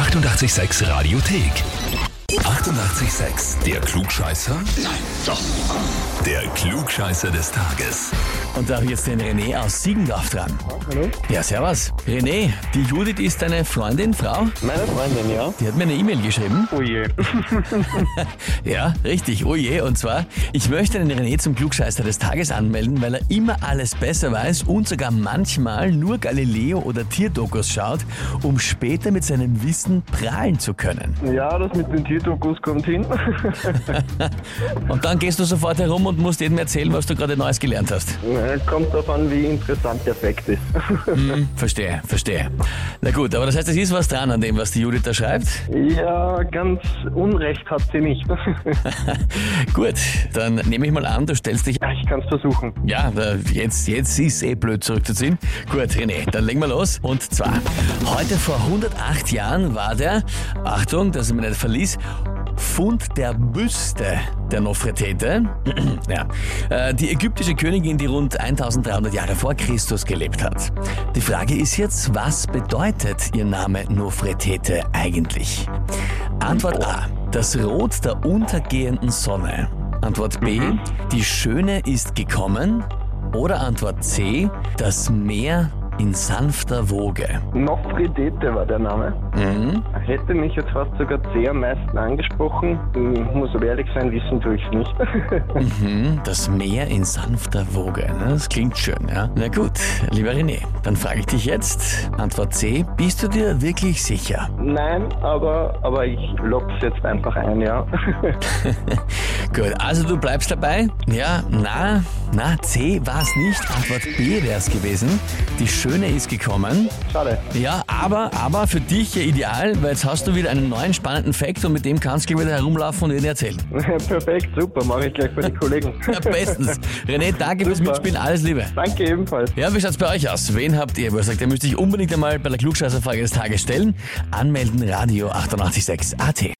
886 Radiothek. 88,6. Der Klugscheißer? Nein, doch. Der Klugscheißer des Tages. Und da habe ich jetzt den René aus Siegendorf dran. Hallo? Ja, servus. René, die Judith ist deine Freundin, Frau? Meine Freundin, ja. Die hat mir eine E-Mail geschrieben. Oh je. Ja, richtig, oh je. Und zwar, ich möchte den René zum Klugscheißer des Tages anmelden, weil er immer alles besser weiß und sogar manchmal nur Galileo oder Tierdokus schaut, um später mit seinem Wissen prahlen zu können. Ja, das mit den Tierdokus kommt hin. Und dann gehst du sofort herum und musst jedem erzählen, was du gerade Neues gelernt hast. Kommt darauf an, wie interessant der Fakt ist. Hm, verstehe, verstehe. Na gut, aber das heißt, es ist was dran an dem, was die Judith da schreibt. ja, ganz Unrecht hat sie nicht. Gut, dann nehme ich mal an, du stellst dich. Kann versuchen. Ja, jetzt, jetzt ist eh blöd zurückzuziehen. Gut, René, dann legen wir los. Und zwar, heute vor 108 Jahren war der, Achtung, dass ich mich nicht verließ, Fund der Büste der Nofretete, ja, äh, die ägyptische Königin, die rund 1300 Jahre vor Christus gelebt hat. Die Frage ist jetzt, was bedeutet ihr Name Nofretete eigentlich? Antwort A, das Rot der untergehenden Sonne. Antwort B, die Schöne ist gekommen. Oder Antwort C, das Meer in sanfter Woge. Nofridete war der Name. Mhm. Hätte mich jetzt fast sogar C am meisten angesprochen. Ich muss aber ehrlich sein, wissen tue ich es nicht. Mhm, das Meer in sanfter Woge. Ne? Das klingt schön, ja? Na gut, lieber René, dann frage ich dich jetzt. Antwort C, bist du dir wirklich sicher? Nein, aber, aber ich lock's jetzt einfach ein, ja. Gut, also du bleibst dabei? Ja, na, na, C war es nicht. Antwort B wäre es gewesen. Die Schöne ist gekommen. Schade. Ja, aber, aber für dich ja ideal, weil jetzt hast du wieder einen neuen spannenden Fact und mit dem kannst du wieder herumlaufen und ihn erzählen. Perfekt, super, mache ich gleich für die Kollegen. Ja, bestens. René, danke fürs. Mitspielen, alles Liebe. Danke ebenfalls. Ja, wie schaut's bei euch aus? Wen habt ihr, wo ihr sagt, ihr müsst euch unbedingt einmal bei der Klugscheißerfrage des Tages stellen? Anmelden, Radio 886 AT.